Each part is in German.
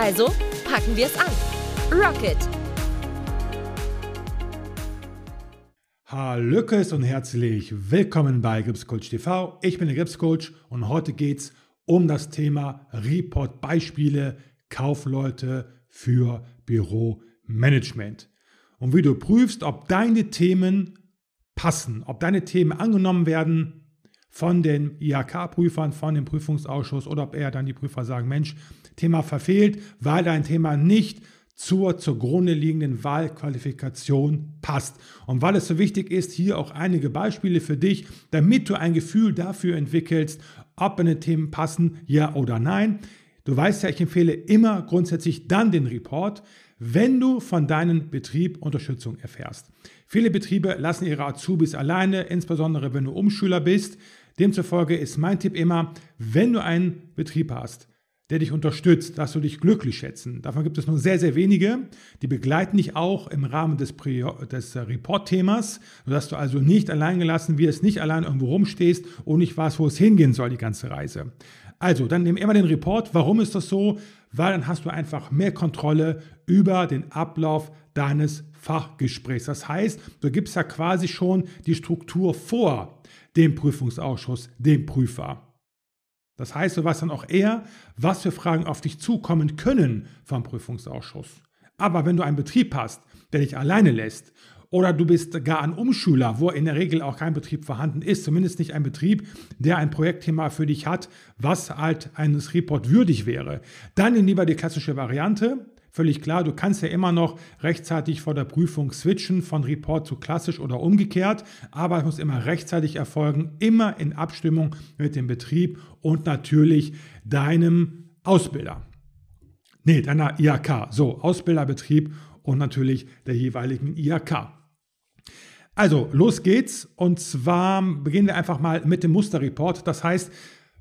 Also packen wir es an. Rocket! Hallöckes und herzlich willkommen bei Gripscoach TV. Ich bin der Gripscoach und heute geht es um das Thema Report-Beispiele, Kaufleute für Büromanagement. Und wie du prüfst, ob deine Themen passen, ob deine Themen angenommen werden von den IHK-Prüfern, von dem Prüfungsausschuss oder ob eher dann die Prüfer sagen, Mensch, Thema verfehlt, weil dein Thema nicht zur zugrunde liegenden Wahlqualifikation passt. Und weil es so wichtig ist, hier auch einige Beispiele für dich, damit du ein Gefühl dafür entwickelst, ob deine Themen passen, ja oder nein. Du weißt ja, ich empfehle immer grundsätzlich dann den Report, wenn du von deinem Betrieb Unterstützung erfährst. Viele Betriebe lassen ihre Azubis alleine, insbesondere wenn du Umschüler bist. Demzufolge ist mein Tipp immer, wenn du einen Betrieb hast, der dich unterstützt, dass du dich glücklich schätzen. Davon gibt es nur sehr, sehr wenige. Die begleiten dich auch im Rahmen des, des Report-Themas, sodass du also nicht allein gelassen wirst, nicht allein irgendwo rumstehst und nicht weißt, wo es hingehen soll, die ganze Reise. Also, dann nimm immer den Report. Warum ist das so? Weil dann hast du einfach mehr Kontrolle über den Ablauf deines Fachgesprächs. Das heißt, du gibst ja quasi schon die Struktur vor dem Prüfungsausschuss, dem Prüfer. Das heißt, du weißt dann auch eher, was für Fragen auf dich zukommen können vom Prüfungsausschuss. Aber wenn du einen Betrieb hast, der dich alleine lässt, oder du bist gar ein Umschüler, wo in der Regel auch kein Betrieb vorhanden ist, zumindest nicht ein Betrieb, der ein Projektthema für dich hat, was halt eines Report würdig wäre, dann nimm lieber die klassische Variante. Völlig klar, du kannst ja immer noch rechtzeitig vor der Prüfung switchen von Report zu klassisch oder umgekehrt, aber es muss immer rechtzeitig erfolgen, immer in Abstimmung mit dem Betrieb und natürlich deinem Ausbilder. Nee, deiner IHK. So, Ausbilderbetrieb und natürlich der jeweiligen IHK. Also, los geht's. Und zwar beginnen wir einfach mal mit dem Musterreport. Das heißt,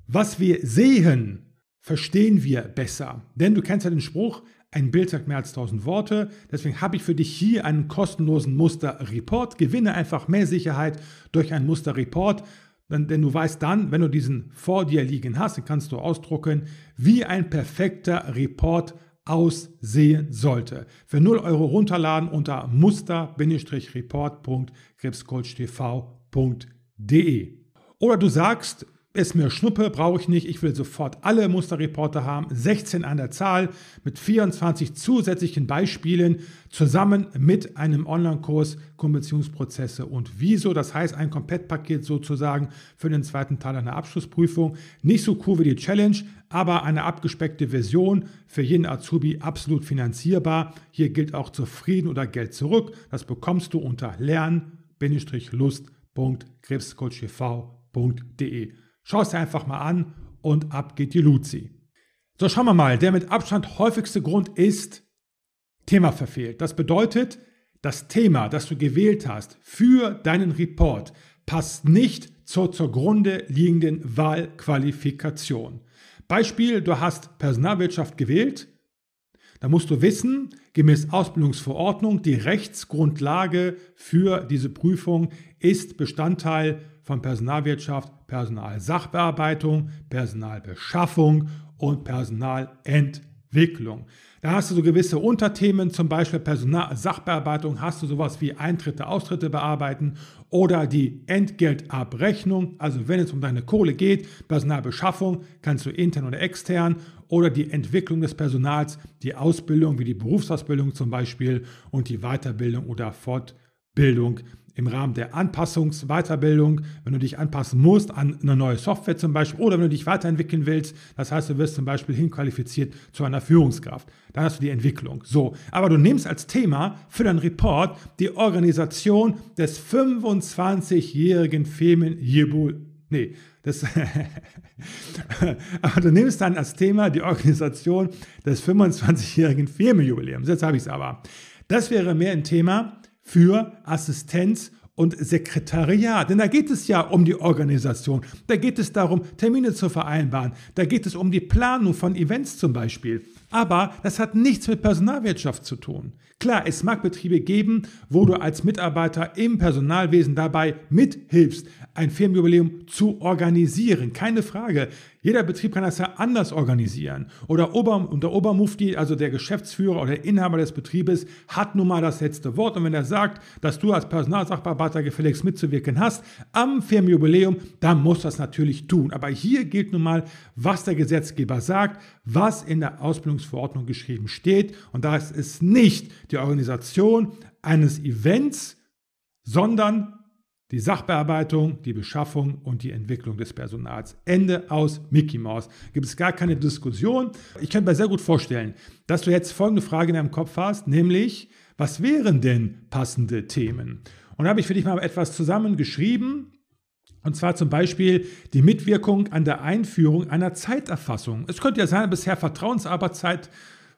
was wir sehen, verstehen wir besser. Denn du kennst ja den Spruch, ein Bild sagt mehr als 1000 Worte. Deswegen habe ich für dich hier einen kostenlosen Musterreport. Gewinne einfach mehr Sicherheit durch einen Musterreport. Denn, denn, du weißt dann, wenn du diesen vor dir liegen hast, den kannst du ausdrucken, wie ein perfekter Report aussehen sollte. Für 0 Euro runterladen unter muster-report.krebscoachtv.de. Oder du sagst, ist mir Schnuppe, brauche ich nicht. Ich will sofort alle Musterreporter haben, 16 an der Zahl, mit 24 zusätzlichen Beispielen, zusammen mit einem Online-Kurs Konversionsprozesse und Wieso. Das heißt, ein Komplettpaket sozusagen für den zweiten Teil einer Abschlussprüfung. Nicht so cool wie die Challenge, aber eine abgespeckte Version für jeden Azubi absolut finanzierbar. Hier gilt auch zufrieden oder Geld zurück. Das bekommst du unter lern-lust.krebscoachtv.de. Schau es dir einfach mal an und ab geht die Luzi. So, schauen wir mal. Der mit Abstand häufigste Grund ist Thema verfehlt. Das bedeutet, das Thema, das du gewählt hast für deinen Report, passt nicht zur zugrunde liegenden Wahlqualifikation. Beispiel, du hast Personalwirtschaft gewählt. Da musst du wissen, gemäß Ausbildungsverordnung, die Rechtsgrundlage für diese Prüfung ist Bestandteil von Personalwirtschaft, Personalsachbearbeitung, Personalbeschaffung und Personalentwicklung. Da hast du so gewisse Unterthemen, zum Beispiel Personalsachbearbeitung, hast du sowas wie Eintritte, Austritte bearbeiten oder die Entgeltabrechnung, also wenn es um deine Kohle geht, Personalbeschaffung, kannst du intern oder extern oder die Entwicklung des Personals, die Ausbildung wie die Berufsausbildung zum Beispiel und die Weiterbildung oder Fortbildung im Rahmen der Anpassungs-Weiterbildung, wenn du dich anpassen musst an eine neue Software zum Beispiel oder wenn du dich weiterentwickeln willst, das heißt, du wirst zum Beispiel hinqualifiziert zu einer Führungskraft. Dann hast du die Entwicklung. So, aber du nimmst als Thema für deinen Report die Organisation des 25-jährigen Femen Jebul, nee, Das aber du nimmst dann als Thema die Organisation des 25-jährigen Firmenjubiläums. Jetzt habe ich es aber. Das wäre mehr ein Thema für Assistenz und Sekretariat. Denn da geht es ja um die Organisation. Da geht es darum, Termine zu vereinbaren. Da geht es um die Planung von Events zum Beispiel. Aber das hat nichts mit Personalwirtschaft zu tun. Klar, es mag Betriebe geben, wo du als Mitarbeiter im Personalwesen dabei mithilfst, ein Firmenjubiläum zu organisieren. Keine Frage. Jeder Betrieb kann das ja anders organisieren. Oder Ober, und der Obermufti, also der Geschäftsführer oder der Inhaber des Betriebes, hat nun mal das letzte Wort. Und wenn er sagt, dass du als Personalsachbearbeiter gefälligst mitzuwirken hast am Firmenjubiläum, dann muss das natürlich tun. Aber hier gilt nun mal, was der Gesetzgeber sagt, was in der Ausbildungsverordnung geschrieben steht. Und da ist es nicht die Organisation eines Events, sondern die Sachbearbeitung, die Beschaffung und die Entwicklung des Personals. Ende aus Mickey Mouse. Gibt es gar keine Diskussion. Ich kann mir sehr gut vorstellen, dass du jetzt folgende Frage in deinem Kopf hast, nämlich, was wären denn passende Themen? Und da habe ich für dich mal etwas zusammengeschrieben. Und zwar zum Beispiel die Mitwirkung an der Einführung einer Zeiterfassung. Es könnte ja sein, bisher Vertrauensarbeitszeit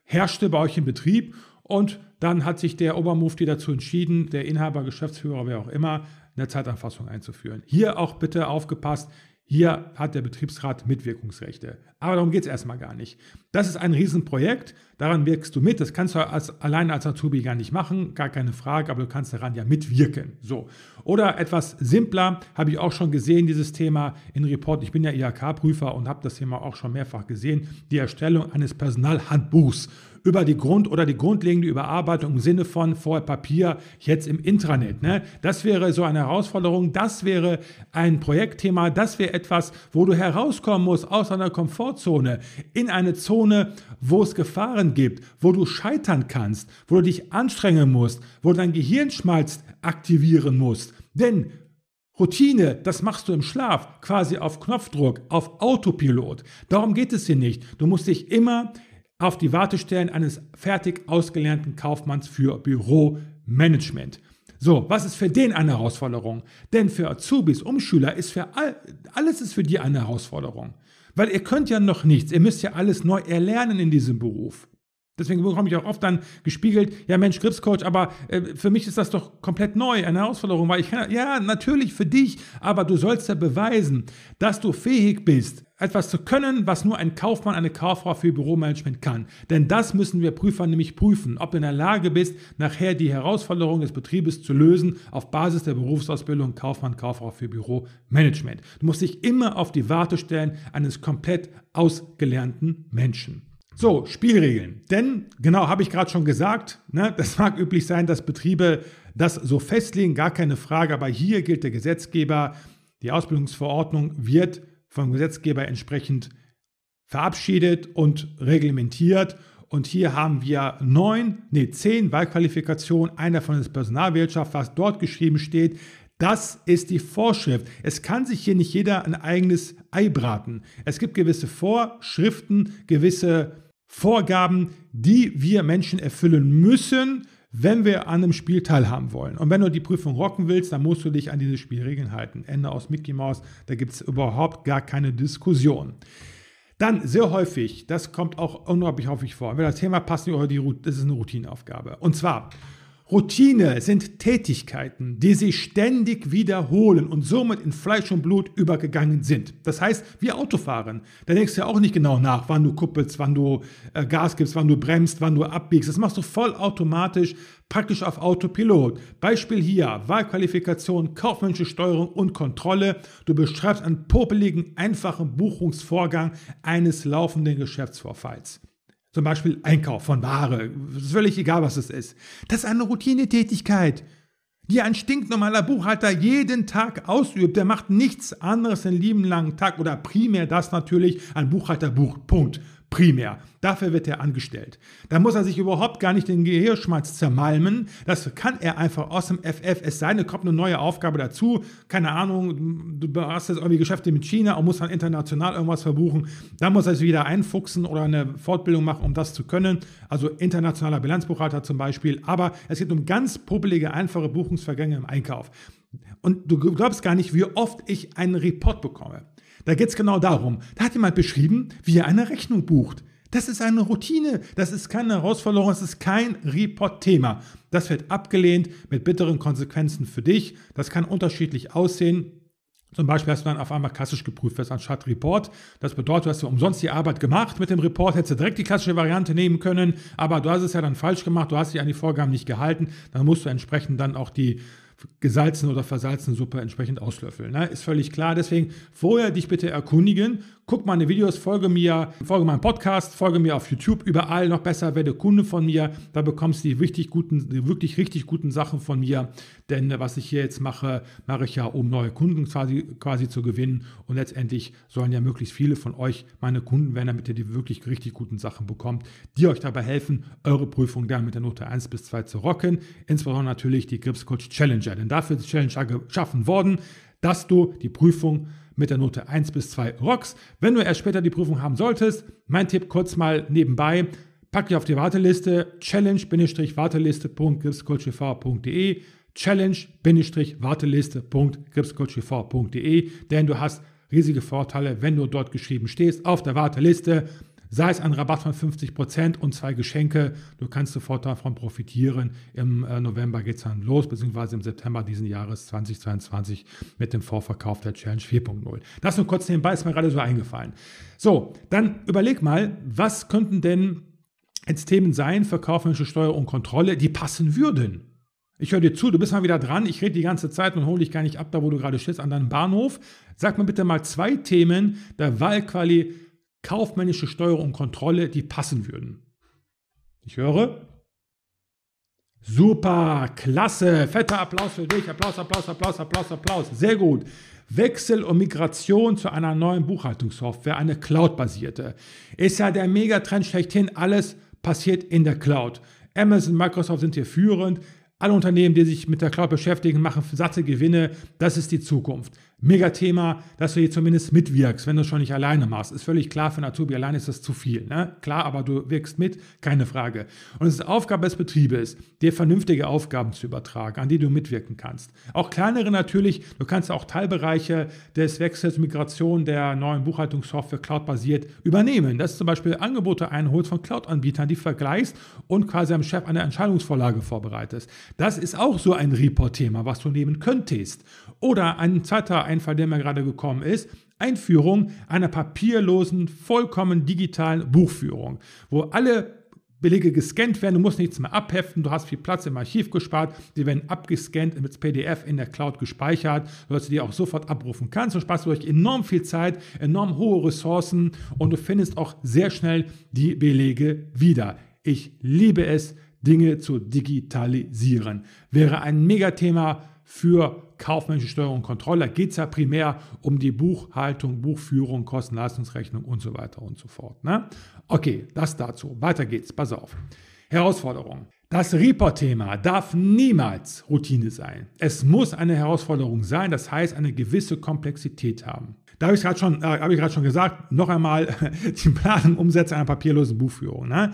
herrschte bei euch im Betrieb und dann hat sich der Obermufti dazu entschieden, der Inhaber, Geschäftsführer, wer auch immer, eine Zeiterfassung einzuführen. Hier auch bitte aufgepasst, hier hat der Betriebsrat Mitwirkungsrechte. Aber darum geht es erstmal gar nicht. Das ist ein Riesenprojekt, daran wirkst du mit. Das kannst du als, alleine als Azubi gar nicht machen, gar keine Frage, aber du kannst daran ja mitwirken. So. Oder etwas simpler, habe ich auch schon gesehen, dieses Thema in Report. Ich bin ja IHK-Prüfer und habe das Thema auch schon mehrfach gesehen. Die Erstellung eines Personalhandbuchs über die Grund- oder die grundlegende Überarbeitung im Sinne von vorher Papier, jetzt im Intranet. Ne? Das wäre so eine Herausforderung, das wäre ein Projektthema, das wäre etwas, wo du herauskommen musst aus deiner Komfortzone in eine Zone, wo es Gefahren gibt, wo du scheitern kannst, wo du dich anstrengen musst, wo dein Gehirnschmalz aktivieren musst. Denn Routine, das machst du im Schlaf, quasi auf Knopfdruck, auf Autopilot. Darum geht es hier nicht. Du musst dich immer auf die Wartestellen eines fertig ausgelernten Kaufmanns für Büromanagement. So, was ist für den eine Herausforderung? Denn für Azubis, Umschüler ist für all, alles ist für die eine Herausforderung. Weil ihr könnt ja noch nichts, ihr müsst ja alles neu erlernen in diesem Beruf. Deswegen bekomme ich auch oft dann gespiegelt, ja Mensch, Gripscoach, aber äh, für mich ist das doch komplett neu, eine Herausforderung, weil ich kann, ja, natürlich für dich, aber du sollst ja beweisen, dass du fähig bist, etwas zu können, was nur ein Kaufmann, eine Kauffrau für Büromanagement kann. Denn das müssen wir Prüfer nämlich prüfen, ob du in der Lage bist, nachher die Herausforderungen des Betriebes zu lösen auf Basis der Berufsausbildung Kaufmann, Kauffrau für Büromanagement. Du musst dich immer auf die Warte stellen eines komplett ausgelernten Menschen. So, Spielregeln. Denn, genau, habe ich gerade schon gesagt, ne, das mag üblich sein, dass Betriebe das so festlegen, gar keine Frage, aber hier gilt der Gesetzgeber, die Ausbildungsverordnung wird vom Gesetzgeber entsprechend verabschiedet und reglementiert. Und hier haben wir neun, nee, zehn Wahlqualifikationen, einer von der Personalwirtschaft, was dort geschrieben steht. Das ist die Vorschrift. Es kann sich hier nicht jeder ein eigenes Ei braten. Es gibt gewisse Vorschriften, gewisse Vorgaben, die wir Menschen erfüllen müssen, wenn wir an einem Spiel teilhaben wollen. Und wenn du die Prüfung rocken willst, dann musst du dich an diese Spielregeln halten. Ende aus Mickey Mouse, da gibt es überhaupt gar keine Diskussion. Dann sehr häufig, das kommt auch unglaublich häufig vor, wenn das Thema passt, das ist eine Routineaufgabe. Und zwar, Routine sind Tätigkeiten, die sich ständig wiederholen und somit in Fleisch und Blut übergegangen sind. Das heißt, wie Autofahren. Da denkst du ja auch nicht genau nach, wann du kuppelst, wann du äh, Gas gibst, wann du bremst, wann du abbiegst. Das machst du vollautomatisch, praktisch auf Autopilot. Beispiel hier, Wahlqualifikation, kaufmännische Steuerung und Kontrolle. Du beschreibst einen popeligen, einfachen Buchungsvorgang eines laufenden Geschäftsvorfalls. Zum Beispiel Einkauf von Ware. Ist völlig egal, was es ist. Das ist eine Routinetätigkeit, die ein stinknormaler Buchhalter jeden Tag ausübt. Der macht nichts anderes den lieben langen Tag oder primär das natürlich. Ein Buchhalter bucht. Punkt primär. Dafür wird er angestellt. Da muss er sich überhaupt gar nicht den Gehirnschmalz zermalmen. Das kann er einfach aus dem FF. Es sei denn, kommt eine neue Aufgabe dazu. Keine Ahnung, du hast jetzt irgendwie Geschäfte mit China und musst dann international irgendwas verbuchen. Da muss er sich wieder einfuchsen oder eine Fortbildung machen, um das zu können. Also internationaler Bilanzbuchhalter zum Beispiel. Aber es geht um ganz publige, einfache Buchungsvergänge im Einkauf. Und du glaubst gar nicht, wie oft ich einen Report bekomme Da geht es genau darum. Da hat jemand beschrieben, wie er eine Rechnung bucht. Das ist eine Routine, das ist keine Herausforderung, das ist kein Report-Thema. Das wird abgelehnt mit bitteren Konsequenzen für dich. Das kann unterschiedlich aussehen. Zum Beispiel hast du dann auf einmal klassisch geprüft wirst anstatt Report. Das bedeutet, du hast du umsonst die Arbeit gemacht mit dem Report, hättest du direkt die klassische Variante nehmen können, aber du hast es ja dann falsch gemacht, du hast dich an die Vorgaben nicht gehalten, dann musst du entsprechend dann auch die gesalzene oder versalzene Suppe entsprechend auslöffeln. Ne? Ist völlig klar. Deswegen vorher dich bitte erkundigen. Guck meine Videos, folge mir, folge meinem Podcast, folge mir auf YouTube, überall noch besser, werde Kunde von mir. Da bekommst du die wirklich guten, die wirklich richtig guten Sachen von mir. Denn was ich hier jetzt mache, mache ich ja, um neue Kunden quasi, quasi zu gewinnen. Und letztendlich sollen ja möglichst viele von euch meine Kunden werden, damit ihr die wirklich richtig guten Sachen bekommt, die euch dabei helfen, eure Prüfung dann mit der Note 1 bis 2 zu rocken. Insbesondere natürlich die Grips Coach Challenger. Denn dafür ist die Challenger geschaffen worden, dass du die Prüfung mit der Note 1 bis 2 rockst. Wenn du erst später die Prüfung haben solltest, mein Tipp kurz mal nebenbei, pack dich auf die Warteliste challenge-warteliste.gripscoachtv.de challenge-warteliste.gripscoachtv.de denn du hast riesige Vorteile, wenn du dort geschrieben stehst auf der Warteliste sei es ein Rabatt von 50% und zwei Geschenke. Du kannst sofort davon profitieren. Im äh, November geht es dann los, beziehungsweise im September diesen Jahres 2022 mit dem Vorverkauf der Challenge 4.0. Das nur kurz nebenbei, ist mir gerade so eingefallen. So, dann überleg mal, was könnten denn jetzt Themen sein für kaufmännische Steuer und Kontrolle, die passen würden? Ich höre dir zu, du bist mal wieder dran. Ich rede die ganze Zeit und hole dich gar nicht ab, da wo du gerade stehst, an deinem Bahnhof. Sag mir bitte mal zwei Themen der Wahlqualität kaufmännische Steuerung und Kontrolle, die passen würden. Ich höre. Super, klasse, fetter Applaus für dich. Applaus, Applaus, Applaus, Applaus, Applaus. Sehr gut. Wechsel und Migration zu einer neuen Buchhaltungssoftware, eine Cloud-basierte. Ist ja der Megatrend schlechthin. Alles passiert in der Cloud. Amazon, Microsoft sind hier führend. Alle Unternehmen, die sich mit der Cloud beschäftigen, machen satte Gewinne. Das ist die Zukunft. Mega Thema, dass du hier zumindest mitwirkst, wenn du schon nicht alleine machst. Ist völlig klar, für einen Azubi alleine ist das zu viel. Ne? Klar, aber du wirkst mit, keine Frage. Und es ist Aufgabe des Betriebes, dir vernünftige Aufgaben zu übertragen, an die du mitwirken kannst. Auch kleinere natürlich, du kannst auch Teilbereiche des Wechsels, Migration der neuen Buchhaltungssoftware cloud-basiert übernehmen. Das ist zum Beispiel Angebote einholst von Cloud-Anbietern, die vergleichst und quasi am Chef eine Entscheidungsvorlage vorbereitest. Das ist auch so ein Report-Thema, was du nehmen könntest. Oder ein zweiter Einfall, der mir gerade gekommen ist, Einführung einer papierlosen, vollkommen digitalen Buchführung, wo alle Belege gescannt werden, du musst nichts mehr abheften, du hast viel Platz im Archiv gespart, die werden abgescannt mit PDF in der Cloud gespeichert, sodass du die auch sofort abrufen kannst. Du sparst durch enorm viel Zeit, enorm hohe Ressourcen und du findest auch sehr schnell die Belege wieder. Ich liebe es, Dinge zu digitalisieren. Wäre ein Megathema für kaufmännische Steuerung und Kontrolle. Da geht es ja primär um die Buchhaltung, Buchführung, Kosten-Leistungsrechnung und so weiter und so fort. Ne? Okay, das dazu. Weiter geht's. Pass auf. Herausforderung. Das Report-Thema darf niemals Routine sein. Es muss eine Herausforderung sein, das heißt eine gewisse Komplexität haben. Da habe ich gerade schon, äh, hab ich schon gesagt, noch einmal die Planung, Umsetzung einer papierlosen Buchführung. Ne?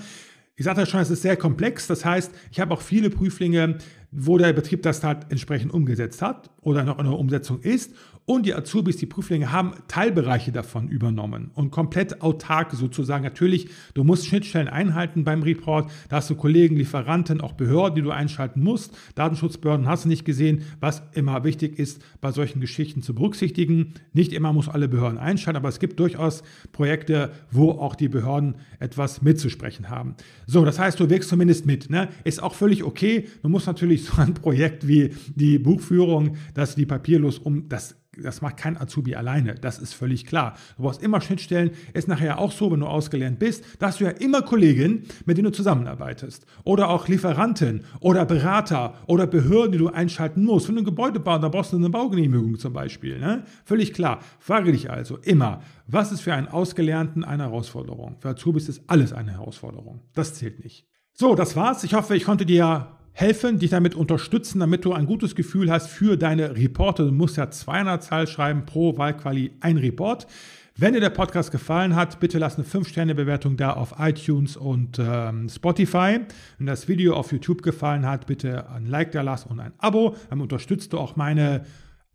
Ich sagte schon, es ist sehr komplex. Das heißt, ich habe auch viele Prüflinge, wo der Betrieb das halt entsprechend umgesetzt hat oder noch in der Umsetzung ist. Und die Azubis, die Prüflinge haben Teilbereiche davon übernommen und komplett autark sozusagen. Natürlich, du musst Schnittstellen einhalten beim Report. Da hast du Kollegen, Lieferanten, auch Behörden, die du einschalten musst. Datenschutzbehörden hast du nicht gesehen, was immer wichtig ist, bei solchen Geschichten zu berücksichtigen. Nicht immer muss alle Behörden einschalten, aber es gibt durchaus Projekte, wo auch die Behörden etwas mitzusprechen haben. So, das heißt, du wirkst zumindest mit. Ne? Ist auch völlig okay. Du musst natürlich so ein Projekt wie die Buchführung, dass die papierlos um das das macht kein Azubi alleine, das ist völlig klar. Du brauchst immer Schnittstellen. Ist nachher auch so, wenn du ausgelernt bist, da hast du ja immer Kollegen, mit denen du zusammenarbeitest. Oder auch Lieferanten oder Berater oder Behörden, die du einschalten musst. Wenn du ein Gebäude baust, da brauchst du eine Baugenehmigung zum Beispiel. Ne? Völlig klar. Frage dich also immer, was ist für einen Ausgelernten eine Herausforderung? Für Azubis ist alles eine Herausforderung. Das zählt nicht. So, das war's. Ich hoffe, ich konnte dir helfen, dich damit unterstützen, damit du ein gutes Gefühl hast für deine Reporte. Du musst ja 200 Zahl schreiben pro Wahlquali ein Report. Wenn dir der Podcast gefallen hat, bitte lass eine 5-Sterne-Bewertung da auf iTunes und ähm, Spotify. Wenn das Video auf YouTube gefallen hat, bitte ein Like da lass und ein Abo. Dann unterstützt du auch meine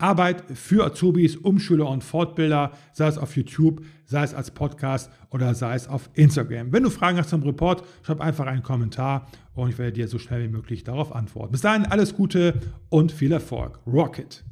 Arbeit für Azubis, Umschüler und Fortbilder, sei es auf YouTube, sei es als Podcast oder sei es auf Instagram. Wenn du Fragen hast zum Report, schreib einfach einen Kommentar und ich werde dir so schnell wie möglich darauf antworten. Bis dahin alles Gute und viel Erfolg. Rocket!